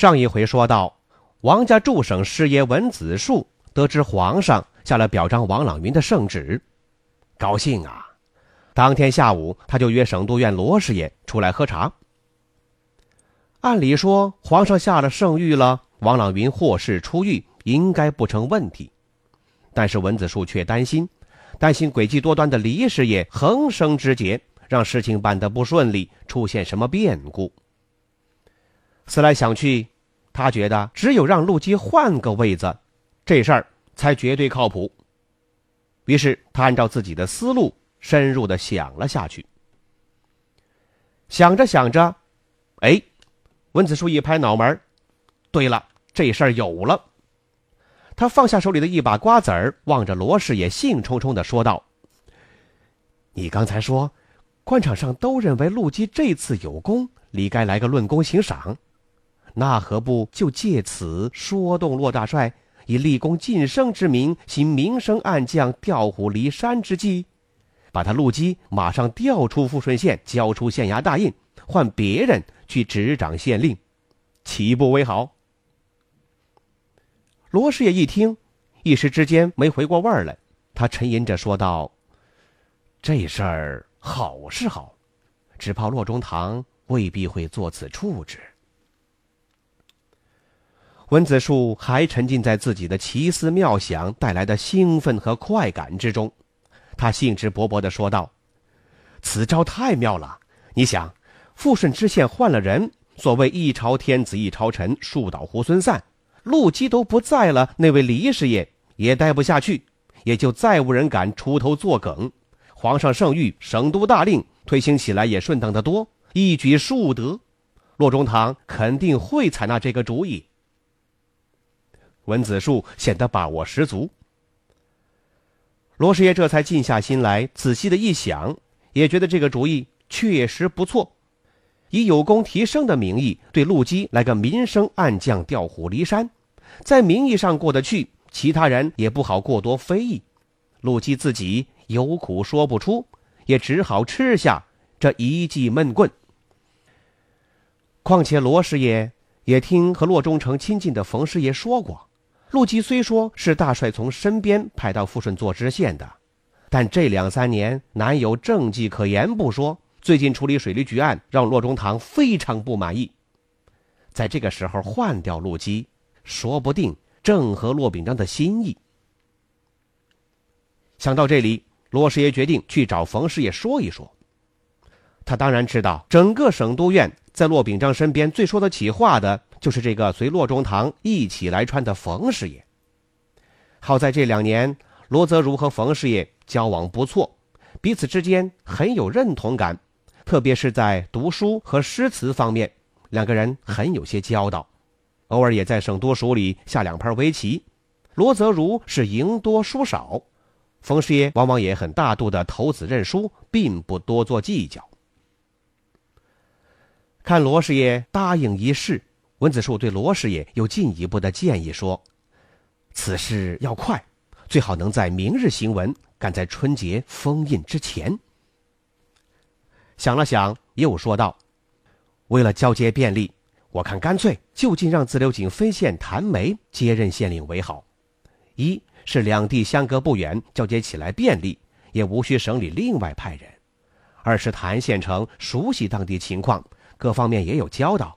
上一回说到，王家驻省师爷文子树得知皇上下了表彰王朗云的圣旨，高兴啊！当天下午，他就约省督院罗师爷出来喝茶。按理说，皇上下了圣谕了，王朗云获释出狱应该不成问题。但是文子树却担心，担心诡计多端的黎师爷横生枝节，让事情办得不顺利，出现什么变故。思来想去，他觉得只有让陆基换个位子，这事儿才绝对靠谱。于是他按照自己的思路深入的想了下去。想着想着，哎，文子树一拍脑门对了，这事儿有了。他放下手里的一把瓜子儿，望着罗师爷，兴冲冲的说道：“你刚才说，官场上都认为陆基这次有功，理该来个论功行赏。”那何不就借此说动骆大帅，以立功晋升之名，行明升暗降、调虎离山之计，把他陆基马上调出富顺县，交出县衙大印，换别人去执掌县令，岂不为好？罗师爷一听，一时之间没回过味儿来，他沉吟着说道：“这事儿好是好，只怕骆中堂未必会做此处置。”文子树还沉浸在自己的奇思妙想带来的兴奋和快感之中，他兴致勃勃地说道：“此招太妙了！你想，富顺知县换了人，所谓一朝天子一朝臣，树倒猢狲散，陆基都不在了，那位李师爷也待不下去，也就再无人敢出头作梗。皇上圣谕，省督大令，推行起来也顺当得多，一举数得。骆中堂肯定会采纳这个主意。”文子树显得把握十足。罗师爷这才静下心来，仔细的一想，也觉得这个主意确实不错。以有功提升的名义，对陆基来个明升暗降、调虎离山，在名义上过得去，其他人也不好过多非议。陆基自己有苦说不出，也只好吃下这一记闷棍。况且罗师爷也听和洛中丞亲近的冯师爷说过。陆基虽说是大帅从身边派到富顺做知县的，但这两三年难有政绩可言不说，最近处理水利局案让骆中堂非常不满意。在这个时候换掉陆基，说不定正合骆秉章的心意。想到这里，罗师爷决定去找冯师爷说一说。他当然知道，整个省督院在骆秉章身边最说得起话的。就是这个随骆中堂一起来川的冯师爷。好在这两年，罗泽如和冯师爷交往不错，彼此之间很有认同感，特别是在读书和诗词方面，两个人很有些交道。偶尔也在省督署里下两盘围棋。罗泽如是赢多输少，冯师爷往往也很大度的投子认输，并不多做计较。看罗师爷答应一试。文子树对罗师爷又进一步的建议说：“此事要快，最好能在明日行文，赶在春节封印之前。”想了想，又说道：“为了交接便利，我看干脆就近让自流井分县谭梅接任县令为好。一是两地相隔不远，交接起来便利，也无需省里另外派人；二是谭县城熟悉当地情况，各方面也有交道。”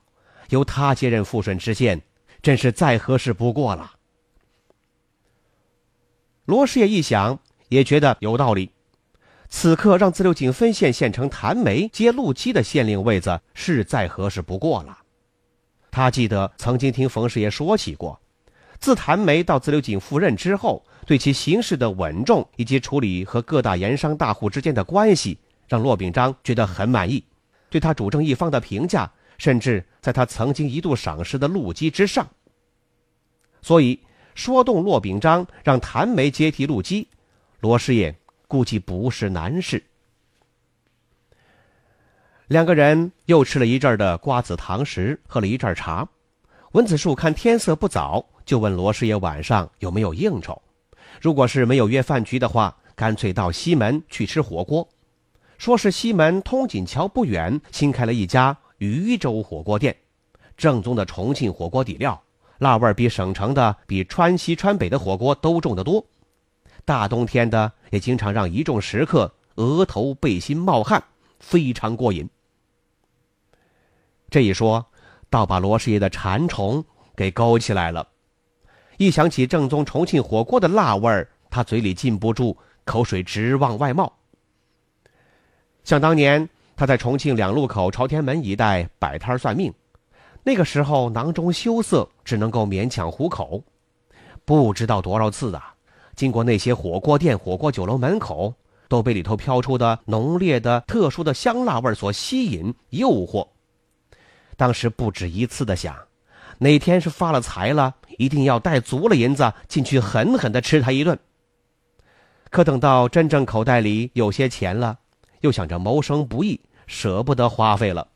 由他接任富顺知县，真是再合适不过了。罗师爷一想，也觉得有道理。此刻让自流井分县县城谭梅接陆基的县令位子，是再合适不过了。他记得曾经听冯师爷说起过，自谭梅到自流井赴任之后，对其行事的稳重以及处理和各大盐商大户之间的关系，让骆秉章觉得很满意，对他主政一方的评价。甚至在他曾经一度赏识的陆基之上。所以说动骆秉章让谭梅接替陆基，罗师爷估计不是难事。两个人又吃了一阵的瓜子糖食，喝了一阵茶。文子树看天色不早，就问罗师爷晚上有没有应酬。如果是没有约饭局的话，干脆到西门去吃火锅。说是西门通锦桥不远新开了一家渝州火锅店，正宗的重庆火锅底料，辣味比省城的、比川西川北的火锅都重得多。大冬天的也经常让一众食客额头背心冒汗，非常过瘾。这一说，倒把罗师爷的馋虫给勾起来了。一想起正宗重庆火锅的辣味儿，他嘴里禁不住口水直往外冒。想当年，他在重庆两路口朝天门一带摆摊算命，那个时候囊中羞涩，只能够勉强糊口。不知道多少次啊，经过那些火锅店、火锅酒楼门口，都被里头飘出的浓烈的、特殊的香辣味所吸引、诱惑。当时不止一次的想，哪天是发了财了，一定要带足了银子进去狠狠的吃他一顿。可等到真正口袋里有些钱了，又想着谋生不易，舍不得花费了。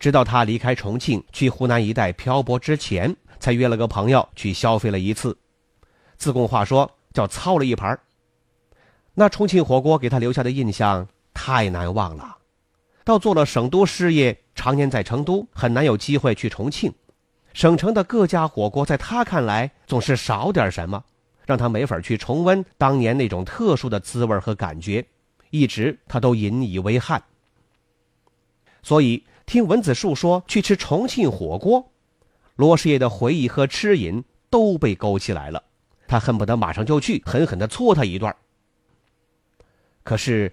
直到他离开重庆去湖南一带漂泊之前，才约了个朋友去消费了一次，自贡话说叫操了一盘。那重庆火锅给他留下的印象太难忘了。到做了省都师爷，常年在成都，很难有机会去重庆。省城的各家火锅，在他看来总是少点什么，让他没法去重温当年那种特殊的滋味和感觉，一直他都引以为憾。所以听文子树说去吃重庆火锅，罗师爷的回忆和吃瘾都被勾起来了，他恨不得马上就去狠狠地搓他一段。可是。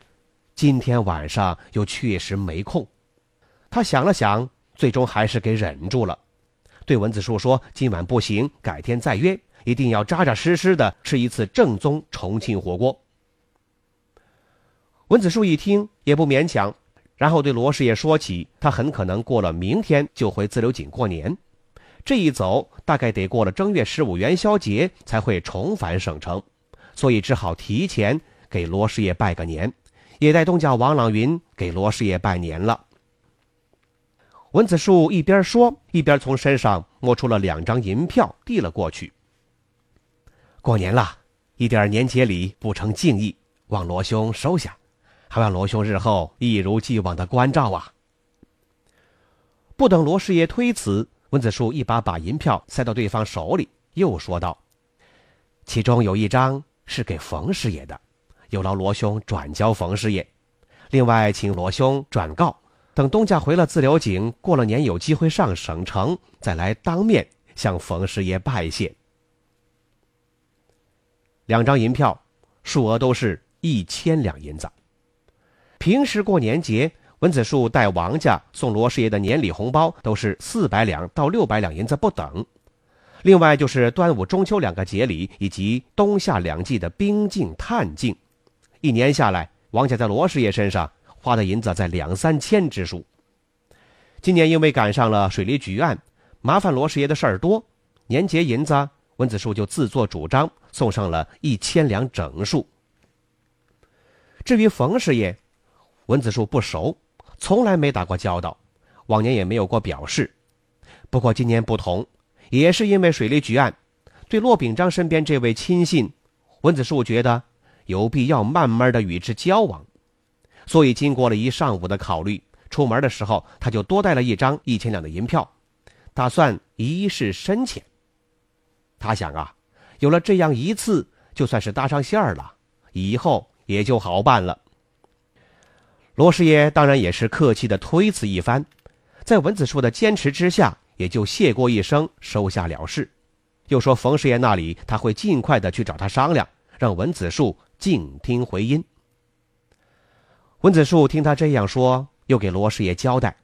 今天晚上又确实没空，他想了想，最终还是给忍住了，对文子树说：“今晚不行，改天再约，一定要扎扎实实的吃一次正宗重庆火锅。”文子树一听也不勉强，然后对罗师爷说起，他很可能过了明天就回自流井过年，这一走大概得过了正月十五元宵节才会重返省城，所以只好提前给罗师爷拜个年。也带东家王朗云给罗师爷拜年了。文子树一边说，一边从身上摸出了两张银票，递了过去。过年了，一点年节礼不成敬意，望罗兄收下，还望罗兄日后一如既往的关照啊。不等罗师爷推辞，温子树一把把银票塞到对方手里，又说道：“其中有一张是给冯师爷的。”有劳罗兄转交冯师爷，另外请罗兄转告，等东家回了自流井，过了年有机会上省城，再来当面向冯师爷拜谢。两张银票，数额都是一千两银子。平时过年节，文子树带王家送罗师爷的年礼红包都是四百两到六百两银子不等。另外就是端午、中秋两个节礼，以及冬夏两季的冰镜、探镜。一年下来，王家在罗师爷身上花的银子在两三千之数。今年因为赶上了水利局案，麻烦罗师爷的事儿多，年节银子文子树就自作主张送上了一千两整数。至于冯师爷，文子树不熟，从来没打过交道，往年也没有过表示。不过今年不同，也是因为水利局案，对骆秉章身边这位亲信，文子树觉得。有必要慢慢的与之交往，所以经过了一上午的考虑，出门的时候他就多带了一张一千两的银票，打算一试深浅。他想啊，有了这样一次，就算是搭上线了，以后也就好办了。罗师爷当然也是客气的推辞一番，在文子树的坚持之下，也就谢过一声，收下了事，又说冯师爷那里他会尽快的去找他商量，让文子树。静听回音。文子树听他这样说，又给罗师爷交代：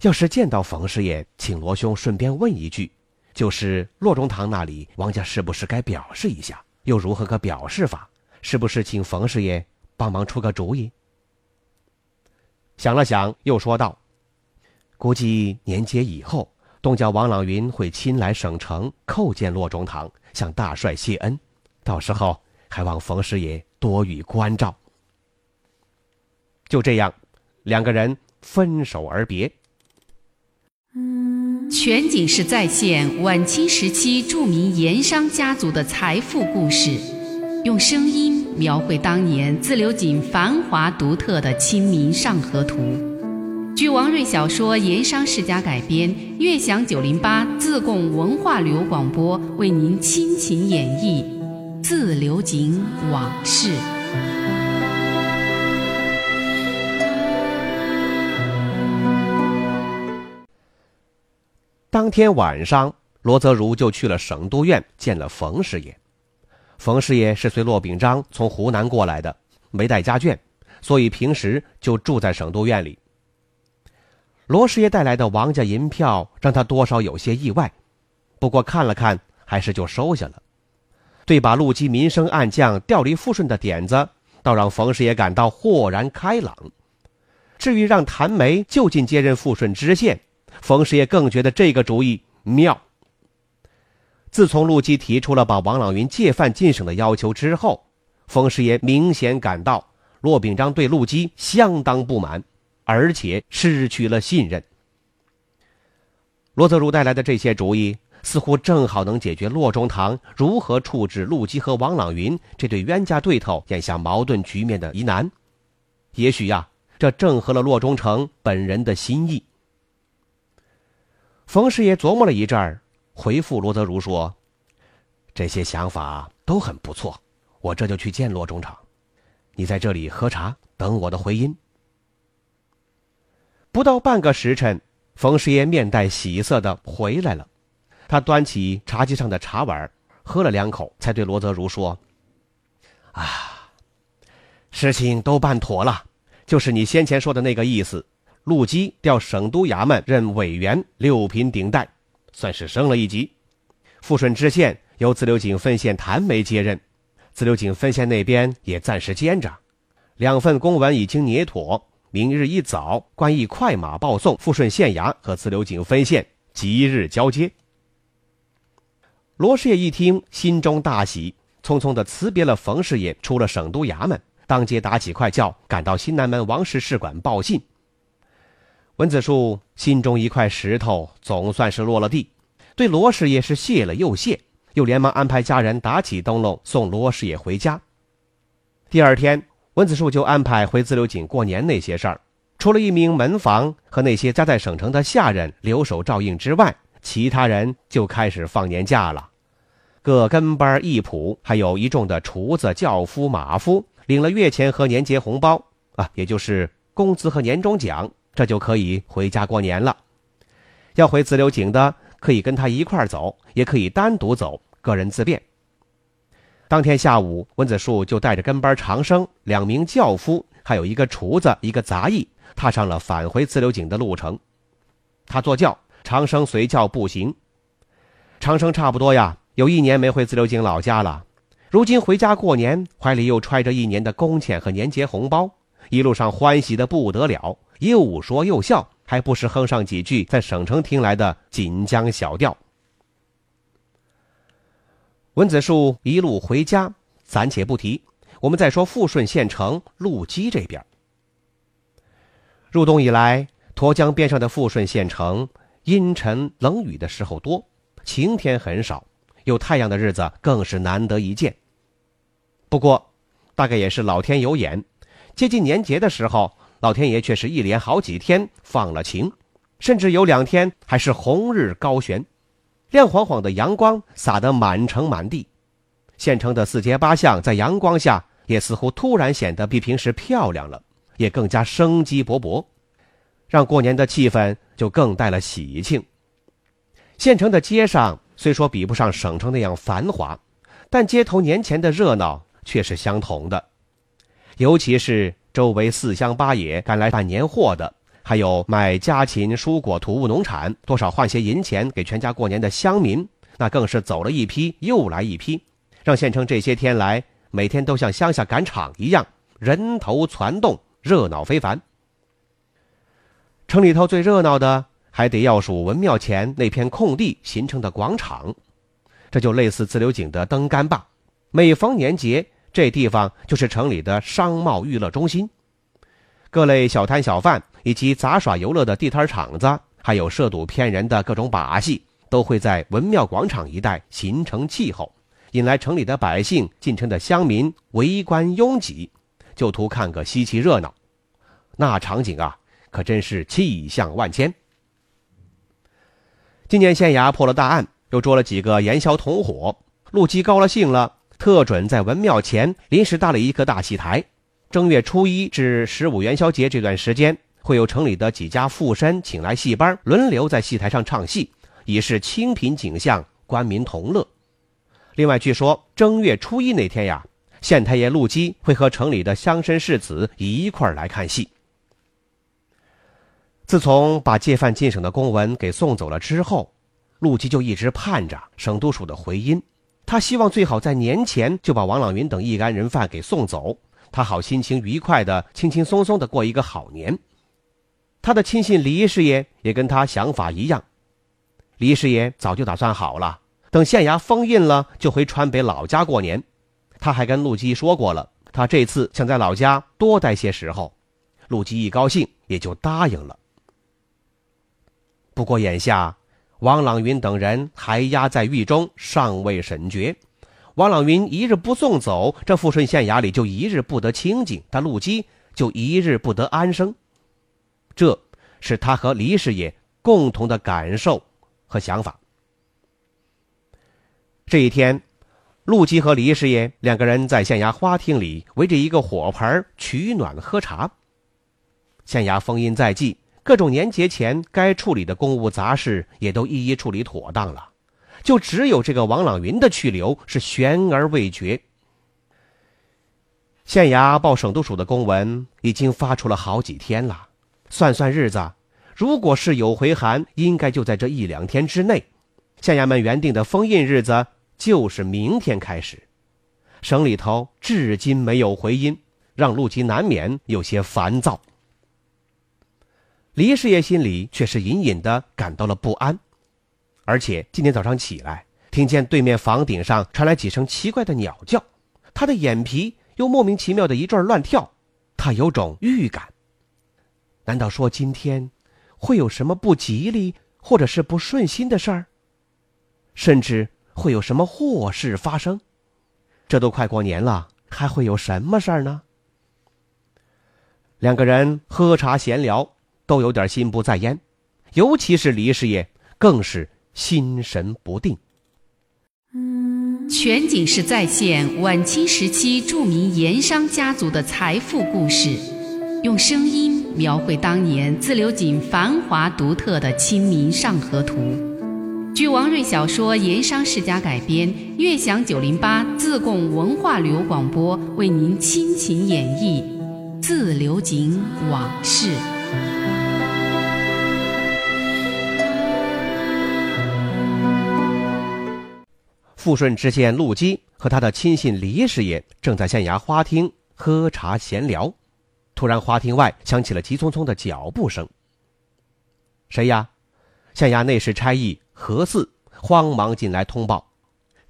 要是见到冯师爷，请罗兄顺便问一句，就是洛中堂那里，王家是不是该表示一下？又如何个表示法？是不是请冯师爷帮忙出个主意？想了想，又说道：“估计年节以后，东郊王朗云会亲来省城叩见骆中堂，向大帅谢恩。到时候还望冯师爷多予关照。就这样，两个人分手而别。全景式再现晚清时期著名盐商家族的财富故事，用声音描绘当年自流井繁华独特的《清明上河图》。据王瑞小说《盐商世家》改编，悦享九零八自贡文化旅游广播为您倾情演绎《自流井往事》。当天晚上，罗泽如就去了省督院见了冯师爷。冯师爷是随骆秉章从湖南过来的，没带家眷，所以平时就住在省督院里。罗师爷带来的王家银票让他多少有些意外，不过看了看，还是就收下了。对把陆基民生暗将调离富顺的点子，倒让冯师爷感到豁然开朗。至于让谭梅就近接任富顺知县，冯师爷更觉得这个主意妙。自从陆基提出了把王朗云借饭进省的要求之后，冯师爷明显感到骆秉章对陆基相当不满，而且失去了信任。罗泽如带来的这些主意，似乎正好能解决骆中堂如何处置陆基和王朗云这对冤家对头眼下矛盾局面的疑难。也许呀，这正合了骆中丞本人的心意。冯师爷琢磨了一阵儿，回复罗泽如说：“这些想法都很不错，我这就去见骆中丞。你在这里喝茶，等我的回音。”不到半个时辰，冯师爷面带喜色的回来了。他端起茶几上的茶碗，喝了两口，才对罗泽如说：“啊，事情都办妥了，就是你先前说的那个意思。”陆基调省督衙门任委员，六品顶戴，算是升了一级。富顺知县由自流井分县谭梅接任，自流井分县那边也暂时兼着。两份公文已经捏妥，明日一早，官驿快马报送富顺县衙和自流井分县，即日交接。罗师爷一听，心中大喜，匆匆的辞别了冯师爷，出了省督衙门，当街打起快轿，赶到新南门王氏使馆报信。文子树心中一块石头总算是落了地，对罗师爷是谢了又谢，又连忙安排家人打起灯笼送罗师爷回家。第二天，文子树就安排回自流井过年那些事儿，除了一名门房和那些家在省城的下人留守照应之外，其他人就开始放年假了。各跟班一仆，还有一众的厨子、轿夫、马夫，领了月钱和年节红包啊，也就是工资和年终奖。这就可以回家过年了。要回自流井的，可以跟他一块走，也可以单独走，个人自便。当天下午，温子树就带着跟班长生、两名轿夫，还有一个厨子、一个杂役，踏上了返回自流井的路程。他坐轿，长生随轿步行。长生差不多呀，有一年没回自流井老家了。如今回家过年，怀里又揣着一年的工钱和年节红包，一路上欢喜的不得了。又说又笑，还不时哼上几句在省城听来的锦江小调。文子树一路回家，暂且不提。我们再说富顺县城陆基这边。入冬以来，沱江边上的富顺县城，阴沉冷雨的时候多，晴天很少，有太阳的日子更是难得一见。不过，大概也是老天有眼，接近年节的时候。老天爷却是一连好几天放了晴，甚至有两天还是红日高悬，亮晃晃的阳光洒得满城满地，县城的四街八巷在阳光下也似乎突然显得比平时漂亮了，也更加生机勃勃，让过年的气氛就更带了喜庆。县城的街上虽说比不上省城那样繁华，但街头年前的热闹却是相同的，尤其是。周围四乡八野赶来办年货的，还有卖家禽、蔬果、土物农产，多少换些银钱给全家过年的乡民，那更是走了一批又来一批，让县城这些天来每天都像乡下赶场一样，人头攒动，热闹非凡。城里头最热闹的，还得要数文庙前那片空地形成的广场，这就类似自流井的灯杆坝。每逢年节，这地方就是城里的商贸娱乐中心，各类小摊小贩以及杂耍游乐的地摊场子，还有涉赌骗人的各种把戏，都会在文庙广场一带形成气候，引来城里的百姓、进城的乡民围观拥挤，就图看个稀奇热闹。那场景啊！可真是气象万千。今年县衙破了大案，又捉了几个盐枭同伙。陆基高了兴了，特准在文庙前临时搭了一个大戏台。正月初一至十五元宵节这段时间，会有城里的几家富绅请来戏班，轮流在戏台上唱戏，以示清贫景象，官民同乐。另外，据说正月初一那天呀，县太爷陆基会和城里的乡绅士子一块来看戏。自从把借犯进省的公文给送走了之后，陆基就一直盼着省督署的回音。他希望最好在年前就把王朗云等一干人犯给送走，他好心情愉快的、轻轻松松的过一个好年。他的亲信李师爷也跟他想法一样。李师爷早就打算好了，等县衙封印了，就回川北老家过年。他还跟陆基说过了，他这次想在老家多待些时候。陆基一高兴，也就答应了。不过眼下，王朗云等人还押在狱中，尚未审决。王朗云一日不送走，这富顺县衙里就一日不得清静，他陆基就一日不得安生。这是他和李师爷共同的感受和想法。这一天，陆基和李师爷两个人在县衙花厅里围着一个火盆取暖喝茶。县衙封印在即。各种年节前该处理的公务杂事也都一一处理妥当了，就只有这个王朗云的去留是悬而未决。县衙报省督署的公文已经发出了好几天了，算算日子，如果是有回函，应该就在这一两天之内。县衙门原定的封印日子就是明天开始，省里头至今没有回音，让陆基难免有些烦躁。李师爷心里却是隐隐的感到了不安，而且今天早上起来，听见对面房顶上传来几声奇怪的鸟叫，他的眼皮又莫名其妙的一阵乱跳，他有种预感。难道说今天会有什么不吉利或者是不顺心的事儿？甚至会有什么祸事发生？这都快过年了，还会有什么事儿呢？两个人喝茶闲聊。都有点心不在焉，尤其是李师爷更是心神不定。全景式再现晚清时期著名盐商家族的财富故事，用声音描绘当年自流井繁华独特的《清明上河图》。据王瑞小说《盐商世家》改编，悦享九零八自贡文化旅游广播为您倾情演绎《自流井往事》。富顺知县陆基和他的亲信李师爷正在县衙花厅喝茶闲聊，突然花厅外响起了急匆匆的脚步声。谁呀？县衙内侍差役何四慌忙进来通报：“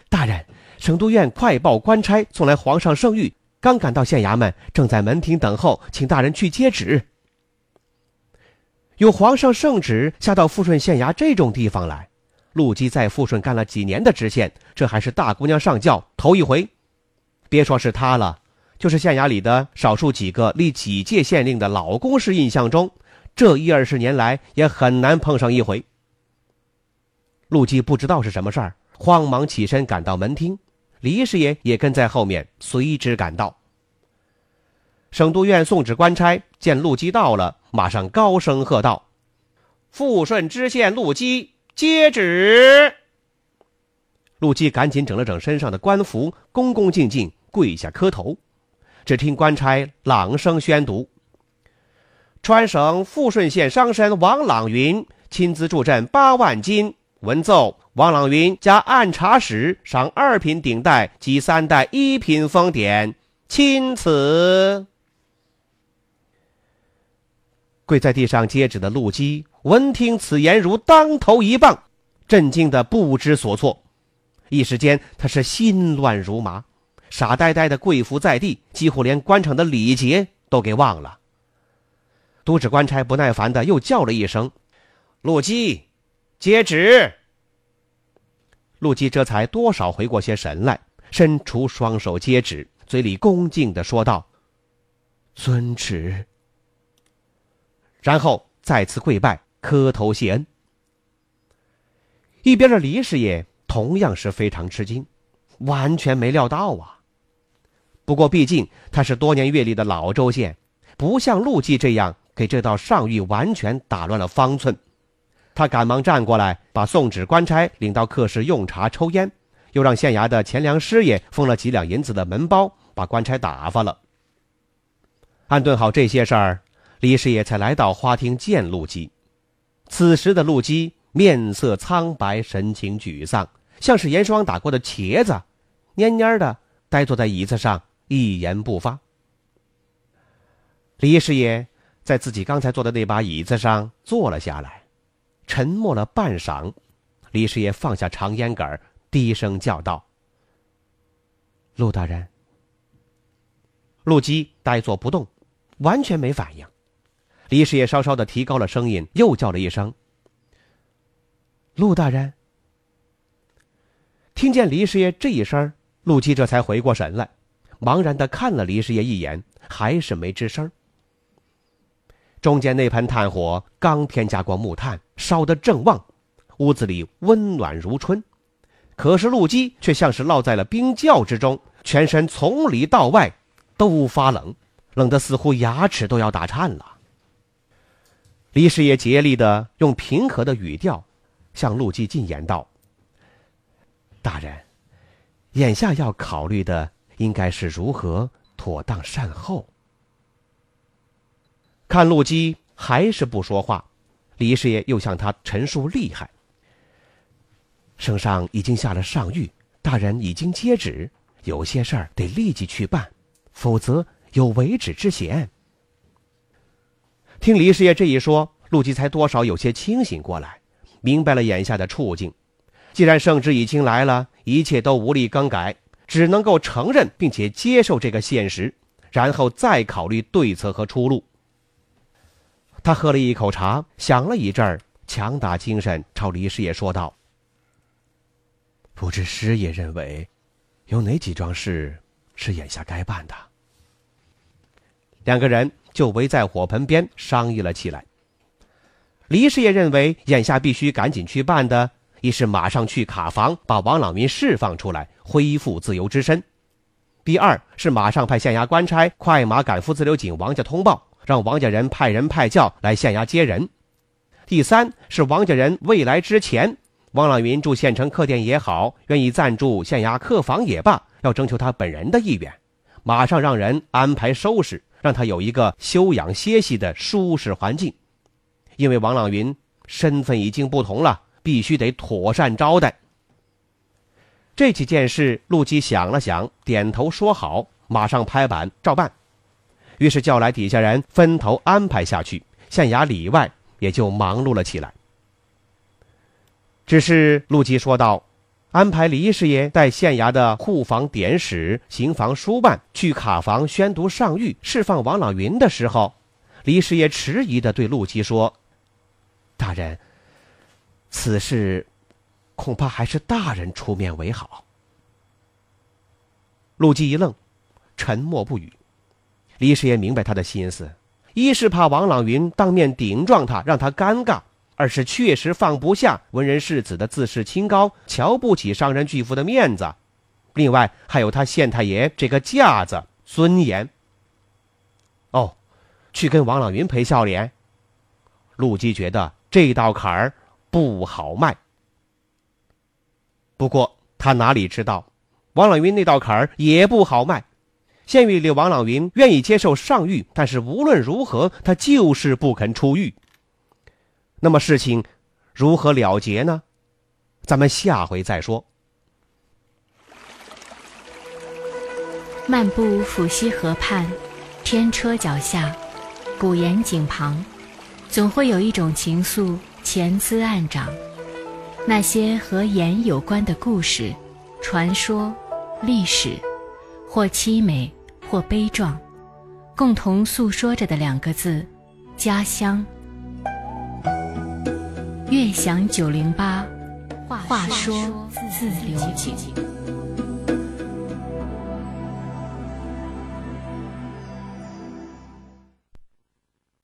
大人，省都院快报官差送来皇上圣谕，刚赶到县衙门，正在门厅等候，请大人去接旨。”有皇上圣旨下到富顺县衙这种地方来。陆基在富顺干了几年的知县，这还是大姑娘上轿头一回。别说是他了，就是县衙里的少数几个立几届县令的老公事，印象中这一二十年来也很难碰上一回。陆基不知道是什么事儿，慌忙起身赶到门厅，李师爷也跟在后面随之赶到。省督院送旨官差见陆基到了，马上高声喝道：“富顺知县陆基。”接旨。陆基赶紧整了整身上的官服，恭恭敬敬跪下磕头。只听官差朗声宣读：“川省富顺县商绅王朗云亲自助阵八万金，文奏王朗云加按察使赏二品顶戴及三代一品封典，钦此。”跪在地上接旨的陆基闻听此言，如当头一棒，震惊的不知所措。一时间，他是心乱如麻，傻呆呆的跪伏在地，几乎连官场的礼节都给忘了。都指官差不耐烦的又叫了一声：“陆基，接旨。”陆基这才多少回过些神来，伸出双手接旨，嘴里恭敬的说道：“遵旨。”然后再次跪拜，磕头谢恩。一边的李师爷同样是非常吃惊，完全没料到啊。不过毕竟他是多年阅历的老州县，不像陆记这样给这道上谕完全打乱了方寸。他赶忙站过来，把送旨官差领到客室用茶抽烟，又让县衙的钱粮师爷封了几两银子的门包，把官差打发了。安顿好这些事儿，李师爷才来到花厅见陆基。此时的陆基面色苍白，神情沮丧，像是盐霜打过的茄子，蔫蔫的呆坐在椅子上，一言不发。李师爷在自己刚才坐的那把椅子上坐了下来。沉默了半晌，李师爷放下长烟杆，低声叫道：“陆大人。”陆基呆坐不动，完全没反应。李师爷稍稍的提高了声音，又叫了一声：“陆大人。”听见李师爷这一声，陆基这才回过神来，茫然的看了李师爷一眼，还是没吱声。中间那盆炭火刚添加过木炭，烧得正旺，屋子里温暖如春。可是陆基却像是落在了冰窖之中，全身从里到外都发冷，冷得似乎牙齿都要打颤了。李师爷竭力的用平和的语调向陆基进言道：“大人，眼下要考虑的应该是如何妥当善后。”看陆基还是不说话，李师爷又向他陈述厉害。圣上已经下了上谕，大人已经接旨，有些事儿得立即去办，否则有违旨之嫌。听李师爷这一说，陆基才多少有些清醒过来，明白了眼下的处境。既然圣旨已经来了，一切都无力更改，只能够承认并且接受这个现实，然后再考虑对策和出路。他喝了一口茶，想了一阵儿，强打精神，朝李师爷说道：“不知师爷认为，有哪几桩事是眼下该办的？”两个人就围在火盆边商议了起来。李师爷认为，眼下必须赶紧去办的，一是马上去卡房把王朗云释放出来，恢复自由之身；第二是马上派县衙官差快马赶赴自流井王家通报。让王家人派人派轿来县衙接人。第三是王家人未来之前，王朗云住县城客店也好，愿意暂住县衙客房也罢，要征求他本人的意愿，马上让人安排收拾，让他有一个休养歇息的舒适环境。因为王朗云身份已经不同了，必须得妥善招待。这几件事，陆基想了想，点头说好，马上拍板照办。于是叫来底下人分头安排下去，县衙里外也就忙碌了起来。只是陆基说道：“安排李师爷带县衙的库房典史、刑房书办去卡房宣读上谕，释放王朗云的时候，李师爷迟疑的对陆基说：‘大人，此事恐怕还是大人出面为好。’”陆基一愣，沉默不语。李师爷明白他的心思，一是怕王朗云当面顶撞他，让他尴尬；而是确实放不下文人世子的自视清高，瞧不起商人巨富的面子。另外还有他县太爷这个架子、尊严。哦，去跟王朗云赔笑脸。陆基觉得这道坎儿不好迈。不过他哪里知道，王朗云那道坎儿也不好迈。县狱里，王朗云愿意接受上谕，但是无论如何，他就是不肯出狱。那么事情如何了结呢？咱们下回再说。漫步抚溪河畔，天车脚下，古岩井旁，总会有一种情愫潜滋暗长。那些和盐有关的故事、传说、历史，或凄美，或悲壮，共同诉说着的两个字：家乡。悦享九零八，话说自流井。